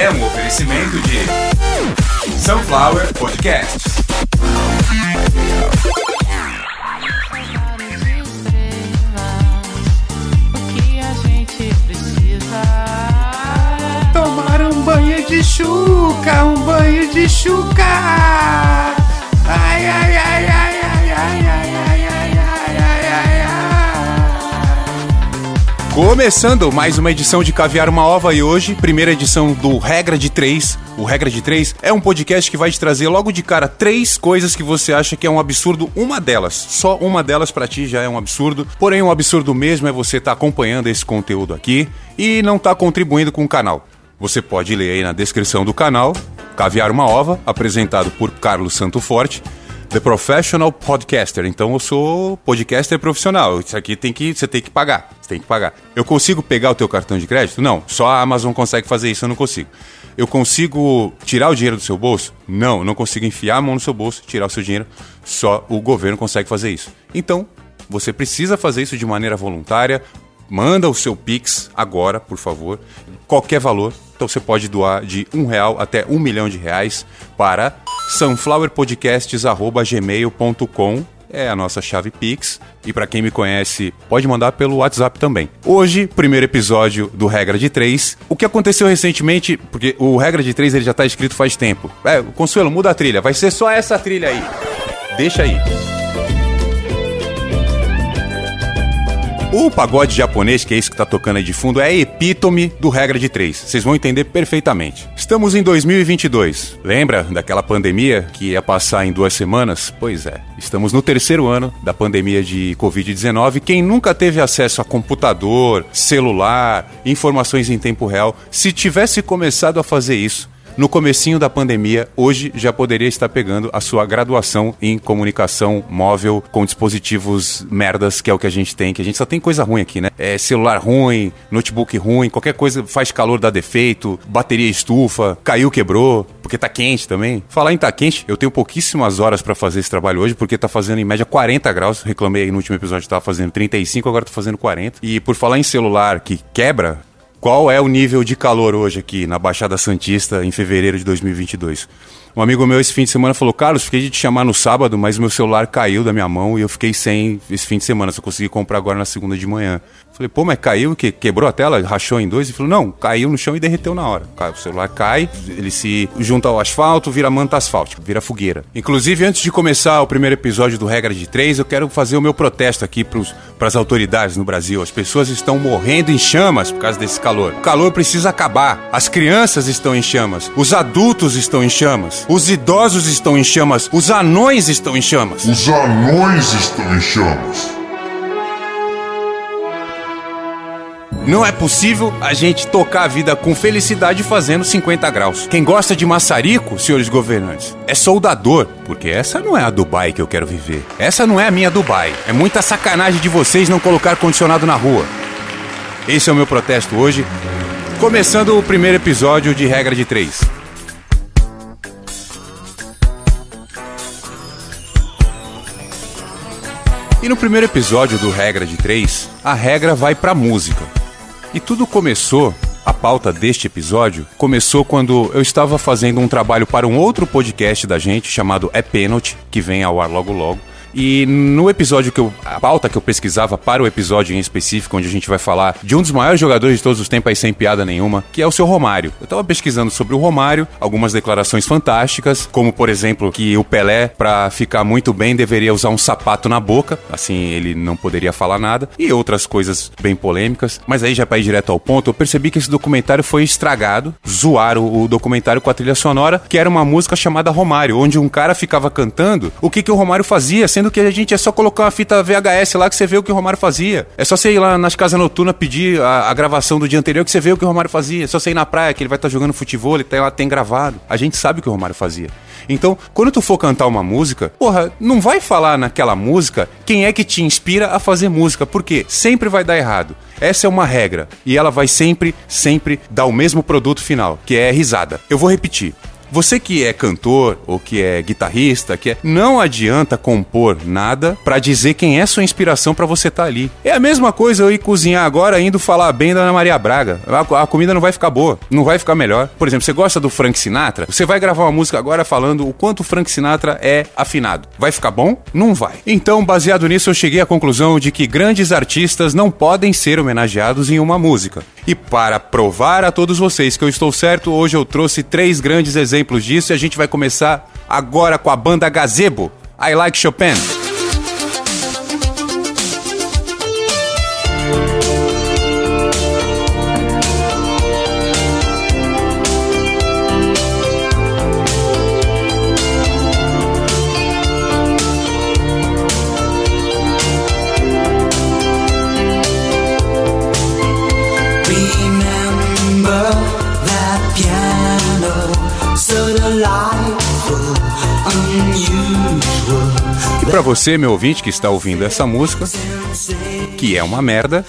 é um oferecimento de Sunflower precisa. Tomar um banho de chuca, um banho de chuca. Ai, ai, Começando mais uma edição de Caviar uma Ova e hoje, primeira edição do Regra de Três. O Regra de Três é um podcast que vai te trazer logo de cara três coisas que você acha que é um absurdo. Uma delas, só uma delas pra ti já é um absurdo. Porém, um absurdo mesmo é você estar acompanhando esse conteúdo aqui e não estar contribuindo com o canal. Você pode ler aí na descrição do canal Caviar uma Ova, apresentado por Carlos Santo Forte. The Professional Podcaster. Então eu sou podcaster profissional. Isso aqui tem que você tem que pagar. Você tem que pagar. Eu consigo pegar o teu cartão de crédito? Não, só a Amazon consegue fazer isso, eu não consigo. Eu consigo tirar o dinheiro do seu bolso? Não, não consigo enfiar a mão no seu bolso, tirar o seu dinheiro. Só o governo consegue fazer isso. Então, você precisa fazer isso de maneira voluntária. Manda o seu Pix agora, por favor. Qualquer valor. Então você pode doar de um real até um milhão de reais para sunflowerpodcasts.gmail.com é a nossa chave Pix. E para quem me conhece, pode mandar pelo WhatsApp também. Hoje, primeiro episódio do Regra de 3. O que aconteceu recentemente, porque o Regra de 3 ele já tá escrito faz tempo. É, Consuelo, muda a trilha. Vai ser só essa trilha aí. Deixa aí. O pagode japonês, que é isso que tá tocando aí de fundo, é a epítome do regra de três. Vocês vão entender perfeitamente. Estamos em 2022. Lembra daquela pandemia que ia passar em duas semanas? Pois é. Estamos no terceiro ano da pandemia de Covid-19. Quem nunca teve acesso a computador, celular, informações em tempo real, se tivesse começado a fazer isso, no comecinho da pandemia, hoje já poderia estar pegando a sua graduação em comunicação móvel com dispositivos merdas, que é o que a gente tem, que a gente só tem coisa ruim aqui, né? É celular ruim, notebook ruim, qualquer coisa faz calor, dá defeito, bateria estufa, caiu, quebrou, porque tá quente também. Falar em tá quente, eu tenho pouquíssimas horas pra fazer esse trabalho hoje, porque tá fazendo em média 40 graus. Reclamei aí no último episódio que tava fazendo 35, agora tô fazendo 40. E por falar em celular que quebra, qual é o nível de calor hoje aqui na Baixada Santista em fevereiro de 2022? Um amigo meu esse fim de semana falou: Carlos, fiquei de te chamar no sábado, mas meu celular caiu da minha mão e eu fiquei sem esse fim de semana. Só consegui comprar agora na segunda de manhã. Falei, pô, mas caiu, que quebrou a tela, rachou em dois? Ele falou, não, caiu no chão e derreteu na hora. O celular cai, ele se junta ao asfalto, vira manta asfáltica, vira fogueira. Inclusive, antes de começar o primeiro episódio do Regra de Três, eu quero fazer o meu protesto aqui para as autoridades no Brasil. As pessoas estão morrendo em chamas por causa desse calor. O calor precisa acabar. As crianças estão em chamas, os adultos estão em chamas, os idosos estão em chamas, os anões estão em chamas. Os anões estão em chamas. Não é possível a gente tocar a vida com felicidade fazendo 50 graus. Quem gosta de maçarico, senhores governantes, é soldador, porque essa não é a Dubai que eu quero viver. Essa não é a minha Dubai. É muita sacanagem de vocês não colocar condicionado na rua. Esse é o meu protesto hoje, começando o primeiro episódio de Regra de Três. E no primeiro episódio do Regra de Três, a regra vai pra música. E tudo começou, a pauta deste episódio, começou quando eu estava fazendo um trabalho para um outro podcast da gente chamado É Penalty, que vem ao ar logo logo. E no episódio que eu. A pauta que eu pesquisava para o episódio em específico, onde a gente vai falar de um dos maiores jogadores de todos os tempos aí sem piada nenhuma, que é o seu Romário. Eu tava pesquisando sobre o Romário, algumas declarações fantásticas, como por exemplo, que o Pelé, para ficar muito bem, deveria usar um sapato na boca, assim ele não poderia falar nada, e outras coisas bem polêmicas. Mas aí já para ir direto ao ponto, eu percebi que esse documentário foi estragado, zoaram o documentário com a trilha sonora, que era uma música chamada Romário, onde um cara ficava cantando o que, que o Romário fazia, sendo que a gente é só colocar uma fita VHS lá que você vê o que o Romário fazia. É só você ir lá nas casas noturnas pedir a, a gravação do dia anterior que você vê o que o Romário fazia. É só você ir na praia que ele vai estar jogando futebol, ele tem, lá tem gravado. A gente sabe o que o Romário fazia. Então, quando tu for cantar uma música, porra, não vai falar naquela música quem é que te inspira a fazer música, porque sempre vai dar errado. Essa é uma regra e ela vai sempre, sempre dar o mesmo produto final, que é risada. Eu vou repetir. Você que é cantor ou que é guitarrista, que é, não adianta compor nada pra dizer quem é sua inspiração pra você estar ali. É a mesma coisa eu ir cozinhar agora indo falar bem da Ana Maria Braga. A, a comida não vai ficar boa, não vai ficar melhor. Por exemplo, você gosta do Frank Sinatra? Você vai gravar uma música agora falando o quanto o Frank Sinatra é afinado. Vai ficar bom? Não vai. Então, baseado nisso, eu cheguei à conclusão de que grandes artistas não podem ser homenageados em uma música. E para provar a todos vocês que eu estou certo, hoje eu trouxe três grandes exemplos disso e a gente vai começar agora com a banda Gazebo. I Like Chopin. Para você, meu ouvinte, que está ouvindo essa música, que é uma merda,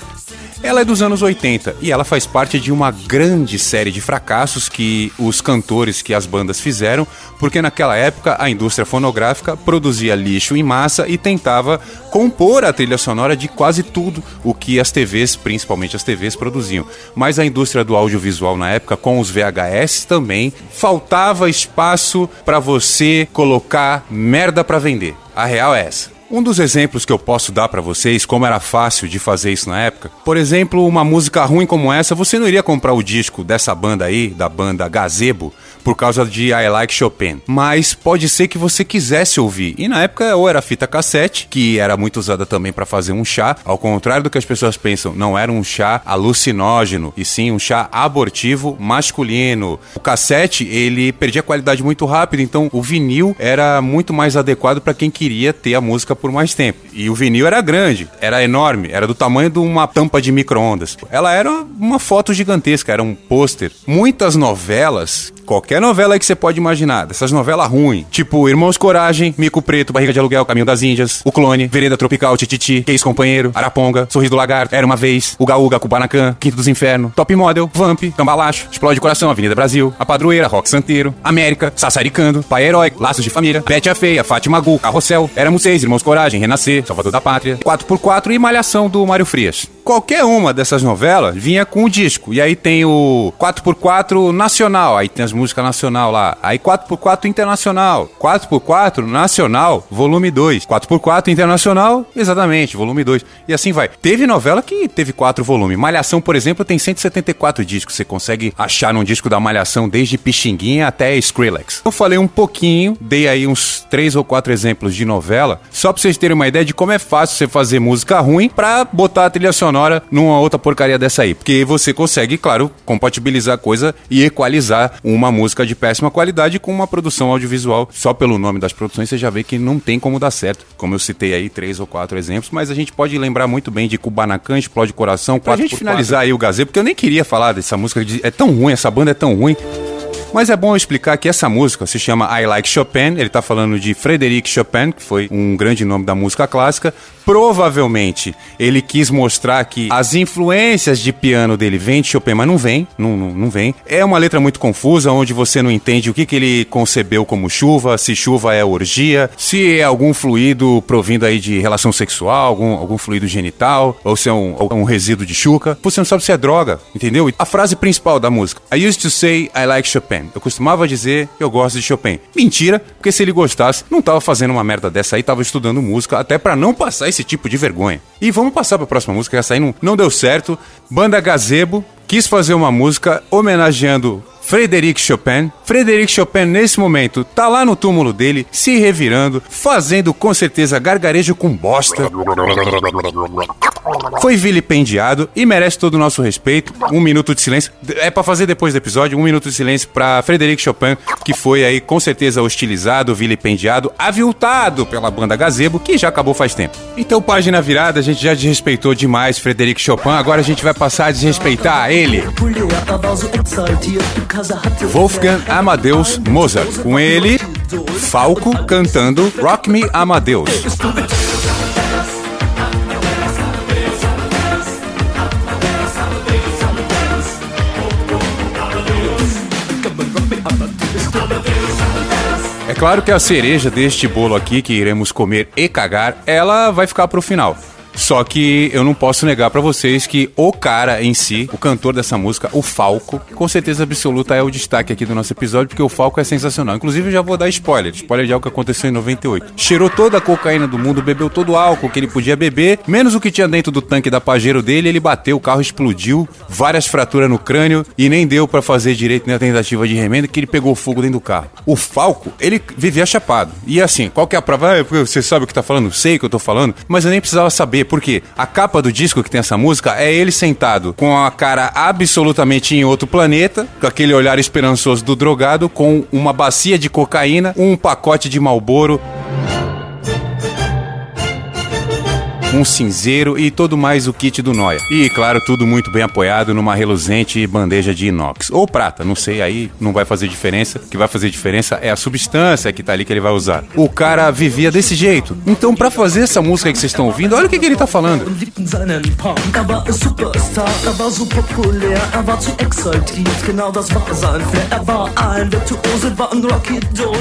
ela é dos anos 80 e ela faz parte de uma grande série de fracassos que os cantores, que as bandas fizeram, porque naquela época a indústria fonográfica produzia lixo em massa e tentava compor a trilha sonora de quase tudo o que as TVs, principalmente as TVs, produziam. Mas a indústria do audiovisual na época, com os VHS também, faltava espaço para você colocar merda para vender. A real é essa. Um dos exemplos que eu posso dar pra vocês, como era fácil de fazer isso na época, por exemplo, uma música ruim como essa, você não iria comprar o disco dessa banda aí, da banda Gazebo, por causa de I Like Chopin. Mas pode ser que você quisesse ouvir. E na época ou era fita cassete, que era muito usada também pra fazer um chá, ao contrário do que as pessoas pensam, não era um chá alucinógeno, e sim um chá abortivo masculino. O cassete, ele perdia qualidade muito rápido, então o vinil era muito mais adequado pra quem queria ter a música por mais tempo. E o vinil era grande, era enorme, era do tamanho de uma tampa de micro-ondas. Ela era uma foto gigantesca, era um pôster. Muitas novelas, qualquer novela que você pode imaginar, dessas novelas ruins, tipo Irmãos Coragem, Mico Preto, Barriga de Aluguel, Caminho das Índias, O Clone, Vereda Tropical, Tititi, Que Companheiro, Araponga, Sorriso do Lagarto, Era Uma Vez, Uga Uga, Kubanacan, Quinto dos Infernos, Top Model, Vamp, Cambalacho, Explode Coração, Avenida Brasil, A Padroeira, Rock Santeiro, América, Sassaricando, Pai Herói, Laços de Família, Bete a Feia, Fátima Gu, Carrossel, Éramos Seis, Irmãos Coragem, Renascer, Salvador da Pátria, 4x4 e Malhação do Mário Frias. Qualquer uma dessas novelas vinha com o disco. E aí tem o 4x4 nacional, aí tem as músicas nacional lá. Aí 4x4 internacional, 4x4 nacional, volume 2. 4x4 internacional, exatamente, volume 2. E assim vai. Teve novela que teve quatro volumes. Malhação, por exemplo, tem 174 discos. Você consegue achar num disco da Malhação desde Pixinguinha até Skrillex. Eu falei um pouquinho, dei aí uns três ou quatro exemplos de novela, só pra vocês terem uma ideia de como é fácil você fazer música ruim pra botar a trilha sonora numa outra porcaria dessa aí. Porque você consegue, claro, compatibilizar a coisa e equalizar uma música de péssima qualidade com uma produção audiovisual. Só pelo nome das produções você já vê que não tem como dar certo. Como eu citei aí três ou quatro exemplos, mas a gente pode lembrar muito bem de Kubanacan, Explode Coração, pra gente finalizar aí o Gazê, porque eu nem queria falar dessa música, de- é tão ruim, essa banda é tão ruim. Mas é bom explicar que essa música se chama I Like Chopin, ele tá falando de Frédéric Chopin, que foi um grande nome da música clássica. Provavelmente ele quis mostrar que as influências de piano dele vêm de Chopin, mas não vem, não, não, não vem. É uma letra muito confusa, onde você não entende o que, que ele concebeu como chuva, se chuva é orgia, se é algum fluido provindo aí de relação sexual, algum, algum fluido genital, ou se é um, um resíduo de chuca. Você não sabe se é droga, entendeu? A frase principal da música, I used to say I like Chopin. Eu costumava dizer eu gosto de Chopin. Mentira, porque se ele gostasse, não tava fazendo uma merda dessa aí, tava estudando música, até pra não passar esse tipo de vergonha. E vamos passar pra próxima música, essa aí não, não deu certo. Banda Gazebo quis fazer uma música homenageando Frederic Chopin. Frederic Chopin, nesse momento, tá lá no túmulo dele, se revirando, fazendo com certeza gargarejo com bosta. Foi vilipendiado e merece todo o nosso respeito. Um minuto de silêncio. É pra fazer depois do episódio, um minuto de silêncio pra Frederic Chopin, que foi aí com certeza hostilizado, vilipendiado, aviltado pela banda Gazebo, que já acabou faz tempo. Então, página virada, a gente já desrespeitou demais Frederic Chopin, agora a gente vai passar a desrespeitar ele. Wolfgang Amadeus Mozart. Com ele, Falco cantando Rock Me Amadeus. claro que a cereja deste bolo aqui, que iremos comer e cagar, ela vai ficar pro final. Só que eu não posso negar pra vocês que o cara em si, o cantor dessa música, o Falco, com certeza absoluta é o destaque aqui do nosso episódio, porque o Falco é sensacional. Inclusive, eu já vou dar spoiler. Spoiler de algo que aconteceu em 98. Cheirou toda a cocaína do mundo, bebeu todo o álcool que ele podia beber, menos o que tinha dentro do tanque da Pajero dele, ele bateu, o carro explodiu, várias fraturas no crânio e nem deu pra fazer direito na tentativa de remenda, que ele pegou fogo dentro do carro. O Falco, ele vivia chapado. E assim, qual que é a prova? Ah, você sabe o que tá falando? Sei o que eu tô falando, mas eu nem precisava saber, porque a capa do disco que tem essa música é ele sentado com a cara absolutamente em outro planeta, com aquele olhar esperançoso do drogado, com uma bacia de cocaína, um pacote de malboro. Um cinzeiro e todo mais o kit do Noia. E, claro, tudo muito bem apoiado numa reluzente bandeja de inox. Ou prata, não sei, aí não vai fazer diferença. O que vai fazer diferença é a substância que tá ali que ele vai usar. O cara vivia desse jeito. Então, pra fazer essa música que vocês estão ouvindo, olha o que, que ele tá falando.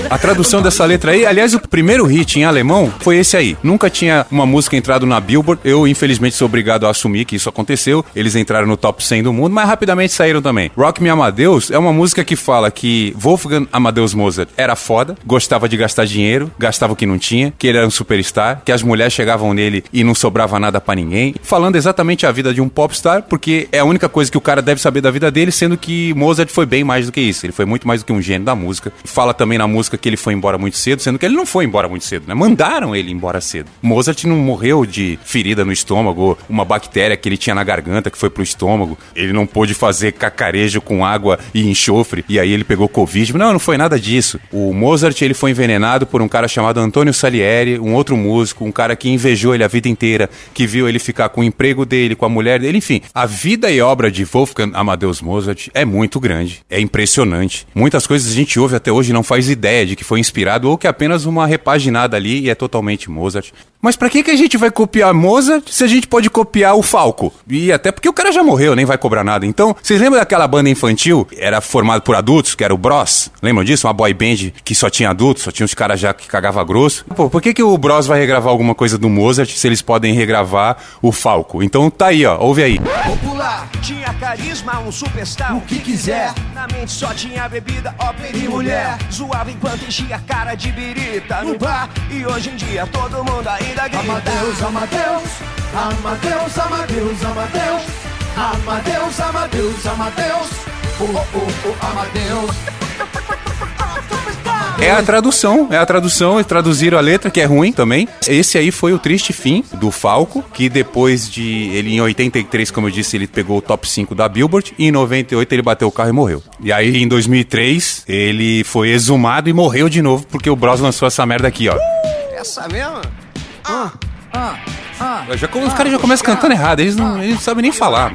A tradução dessa letra aí, aliás, o primeiro hit em alemão foi esse aí. Nunca tinha uma música entrado na Billboard. Eu, infelizmente, sou obrigado a assumir que isso aconteceu. Eles entraram no top 100 do mundo, mas rapidamente saíram também. Rock Me Amadeus é uma música que fala que Wolfgang Amadeus Mozart era foda, gostava de gastar dinheiro, gastava o que não tinha, que ele era um superstar, que as mulheres chegavam nele e não sobrava nada pra ninguém. Falando exatamente a vida de um popstar, porque é a única coisa que o cara deve saber da vida dele, sendo que Mozart foi bem mais do que isso. Ele foi muito mais do que um gênio da música. Fala também na música que ele foi embora muito cedo, sendo que ele não foi embora muito cedo, né? Mandaram ele embora cedo. Mozart não morreu de ferida no estômago, uma bactéria que ele tinha na garganta que foi pro estômago. Ele não pôde fazer cacarejo com água e enxofre e aí ele pegou Covid. Não, não foi nada disso. O Mozart, ele foi envenenado por um cara chamado Antônio Salieri, um outro músico, um cara que invejou ele a vida inteira, que viu ele ficar com o emprego dele, com a mulher dele, enfim. A vida e obra de Wolfgang Amadeus Mozart é muito grande, é impressionante. Muitas coisas a gente ouve até hoje não faz ideia de que foi inspirado ou que é apenas uma repaginada ali e é totalmente Mozart. Mas pra que, que a gente vai copiar Mozart se a gente pode copiar o Falco? E até porque o cara já morreu, nem vai cobrar nada. Então, vocês lembram daquela banda infantil? Era formada por adultos, que era o Bros? Lembram disso? Uma boy band que só tinha adultos, só tinha os caras já que cagava grosso. Pô, por que, que o Bros vai regravar alguma coisa do Mozart se eles podem regravar o Falco? Então tá aí, ó, ouve aí. Popular, tinha carisma, um superstar. O que quiser. Na mente só tinha bebida, ópera e mulher. Zoava enquanto enchia a cara de birita no bar. E hoje em dia todo mundo ainda grita. Amadeus, Amadeus, Amadeus, Amadeus, Amadeus, Amadeus, Amadeus, Amadeus, oh, oh, oh, Amadeus. É a tradução, é a tradução, e traduziram a letra, que é ruim também. Esse aí foi o triste fim do Falco, que depois de. Ele em 83, como eu disse, ele pegou o top 5 da Billboard, e em 98 ele bateu o carro e morreu. E aí em 2003 ele foi exumado e morreu de novo, porque o Bros lançou essa merda aqui, ó. Essa mesmo? Já, os caras já começam cantando errado, eles não, eles não sabem nem falar.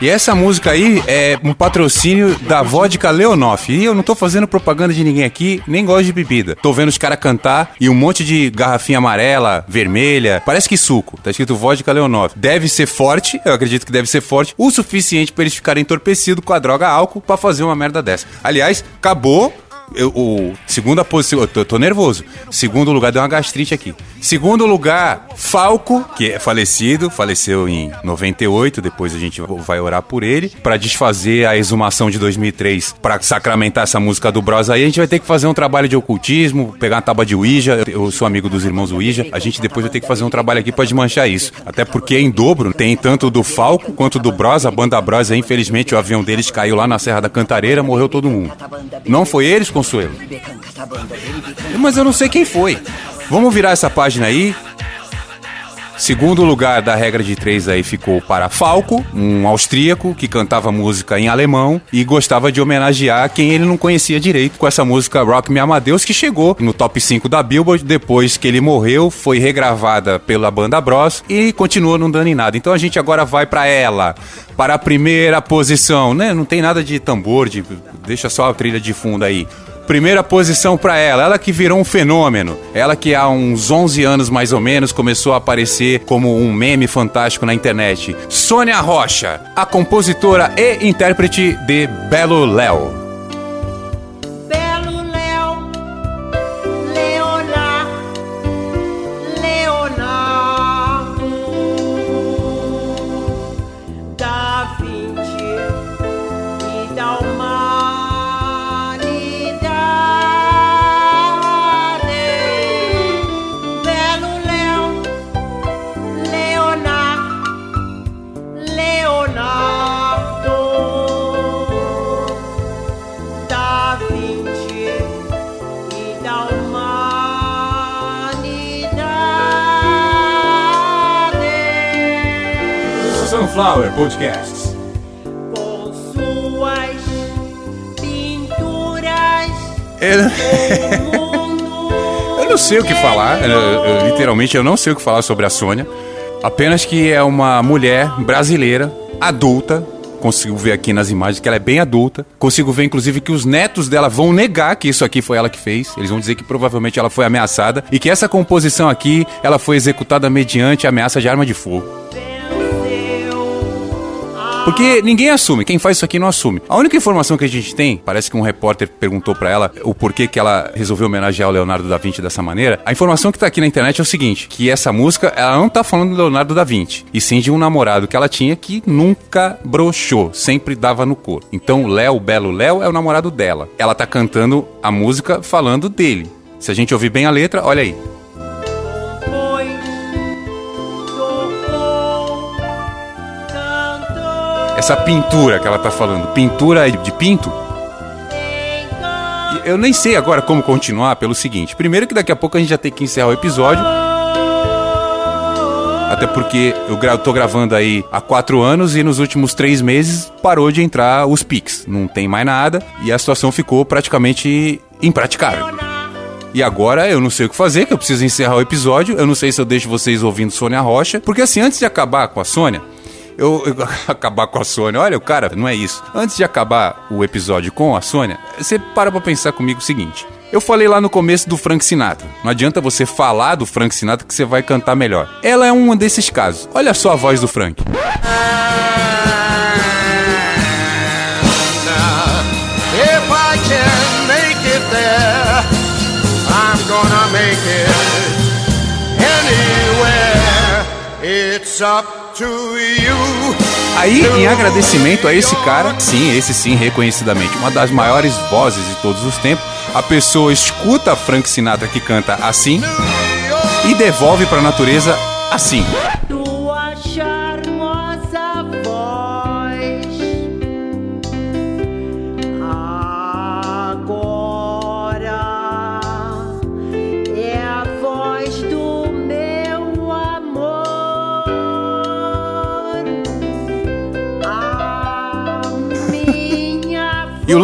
E essa música aí é um patrocínio da vodka Leonoff. E eu não tô fazendo propaganda de ninguém aqui, nem gosto de bebida. Tô vendo os caras cantar e um monte de garrafinha amarela, vermelha, parece que suco. Tá escrito vodka Leonoff. Deve ser forte, eu acredito que deve ser forte, o suficiente pra eles ficarem entorpecidos com a droga álcool pra fazer uma merda dessa. Aliás, acabou eu, o segunda posição, eu tô, tô nervoso. Segundo lugar, deu uma gastrite aqui. Segundo lugar, Falco, que é falecido, faleceu em 98. Depois a gente vai orar por ele Pra desfazer a exumação de 2003, Pra sacramentar essa música do Bros. Aí a gente vai ter que fazer um trabalho de ocultismo, pegar uma tábua de Ouija. Eu sou amigo dos irmãos Ouija. A gente depois vai ter que fazer um trabalho aqui pra desmanchar isso. Até porque em dobro tem tanto do Falco quanto do Bros. A banda Bros. Infelizmente, o avião deles caiu lá na Serra da Cantareira, morreu todo mundo. Não foi eles, Consuelo? Mas eu não sei quem foi. Vamos virar essa página aí. Segundo lugar da regra de três aí ficou para Falco, um austríaco que cantava música em alemão e gostava de homenagear quem ele não conhecia direito com essa música Rock Me Amadeus que chegou no top 5 da Billboard depois que ele morreu, foi regravada pela banda Bros e continua não dando em nada. Então a gente agora vai para ela, para a primeira posição, né? Não tem nada de tambor, de deixa só a trilha de fundo aí. Primeira posição pra ela, ela que virou um fenômeno. Ela que há uns 11 anos mais ou menos começou a aparecer como um meme fantástico na internet. Sônia Rocha, a compositora e intérprete de Belo Léo. Sunflower Podcasts. com suas pinturas. Eu, O mundo eu não sei o que falar, eu- eu- literalmente eu não sei o que falar sobre a Sônia. Apenas que é uma mulher brasileira, adulta. Consigo ver aqui nas imagens que ela é bem adulta. Consigo ver, inclusive, que os netos dela vão negar que isso aqui foi ela que fez. Eles vão dizer que provavelmente ela foi ameaçada. E que essa composição aqui, ela foi executada mediante ameaça de arma de fogo. Porque ninguém assume, quem faz isso aqui não assume. A única informação que a gente tem, parece que um repórter perguntou pra ela o porquê que ela resolveu homenagear o Leonardo da Vinci dessa maneira. A informação que tá aqui na internet é o seguinte, que essa música, ela não tá falando do Leonardo da Vinci, e sim de um namorado que ela tinha que nunca broxou, sempre dava no cor. Então, Léo, Belo Léo, é o namorado dela. Ela tá cantando a música falando dele. Se a gente ouvir bem a letra, olha aí. Essa pintura que ela tá falando, pintura de pinto, Eu nem sei agora como continuar pelo seguinte. Primeiro que daqui a pouco a gente já tem que encerrar o episódio. Até porque eu gra tô gravando aí há quatro anos e nos últimos três meses parou de entrar os Pix. Não tem mais nada e a situação ficou praticamente impraticável. E agora eu não sei o que fazer, que eu preciso encerrar o episódio. Eu não sei se eu deixo vocês ouvindo Sônia Rocha. Porque assim, antes de acabar com a Sônia, eu, eu- acabar com a Sônia. Olha, o cara, não é isso. Antes de acabar o episódio com a Sônia, você para pra pensar comigo o seguinte. Eu falei lá no começo do Frank Sinatra. Não adianta você falar do Frank Sinatra que você vai cantar melhor. Ela é um desses casos. Olha só a voz do Frank. Up. Aí, em agradecimento a esse cara, sim, esse sim, reconhecidamente, uma das maiores vozes de todos os tempos, a pessoa escuta Frank Sinatra que canta assim e devolve pra natureza assim.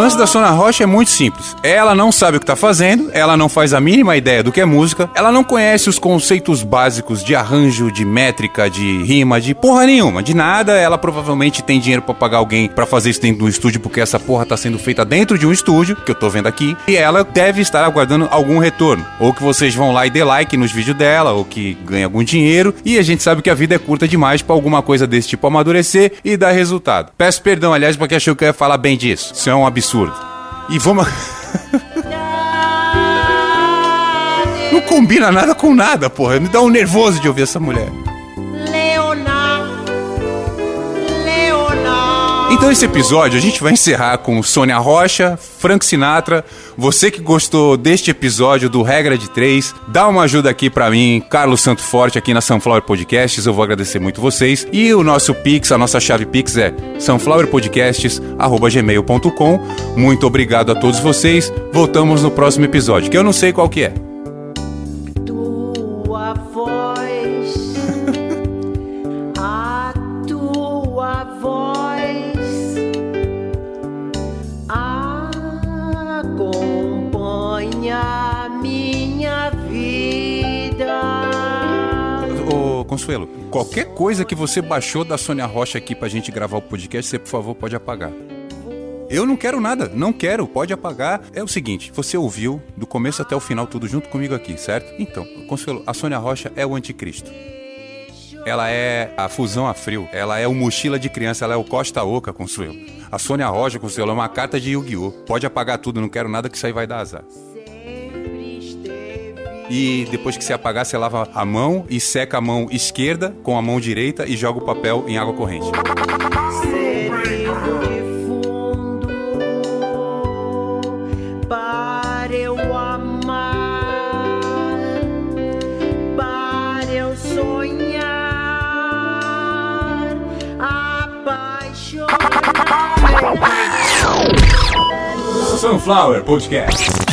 Lance da Sônia Rocha é muito simples. Ela não sabe o que tá fazendo, ela não faz a mínima ideia do que é música, ela não conhece os conceitos básicos de arranjo, de métrica, de rima, de porra nenhuma, de nada. Ela provavelmente tem dinheiro pra pagar alguém pra fazer isso dentro do estúdio, porque essa porra tá sendo feita dentro de um estúdio, que eu tô vendo aqui, e ela deve estar aguardando algum retorno. Ou que vocês vão lá e dê like nos vídeos dela, ou que ganhe algum dinheiro, e a gente sabe que a vida é curta demais pra alguma coisa desse tipo amadurecer e dar resultado. Peço perdão, aliás, porque achou que eu ia falar bem disso. Isso é um absurdo. E vamos. Não combina nada com nada, porra. Me dá um nervoso de ouvir essa mulher. Então esse episódio a gente vai encerrar com Sônia Rocha, Frank Sinatra. Você que gostou deste episódio do Regra de Três, dá uma ajuda aqui pra mim, Carlos Santo Forte, aqui na Sunflower Podcasts. Eu vou agradecer muito vocês. E o nosso Pix, a nossa chave Pix é sunflowerpodcasts.gmail.com. Muito obrigado a todos vocês. Voltamos no próximo episódio, que eu não sei qual que é. tua voz, qualquer coisa que você baixou da Sônia Rocha aqui pra gente gravar o podcast, você, por favor, pode apagar. Eu não quero nada, não quero, pode apagar. É o seguinte, você ouviu do começo até o final tudo junto comigo aqui, certo? Então, Consuelo, a Sônia Rocha é o anticristo. Ela é a fusão a frio, ela é o mochila de criança, ela é o Costa Oca, Consuelo. A Sônia Rocha, Consuelo, é uma carta de Yu-Gi-Oh! Pode apagar tudo, não quero nada que isso aí vai dar azar. E depois que você apagar, você lava a mão e seca a mão esquerda com a mão direita e joga o papel em água corrente. para eu amar, para eu sonhar, apaixonar. Sunflower Podcast.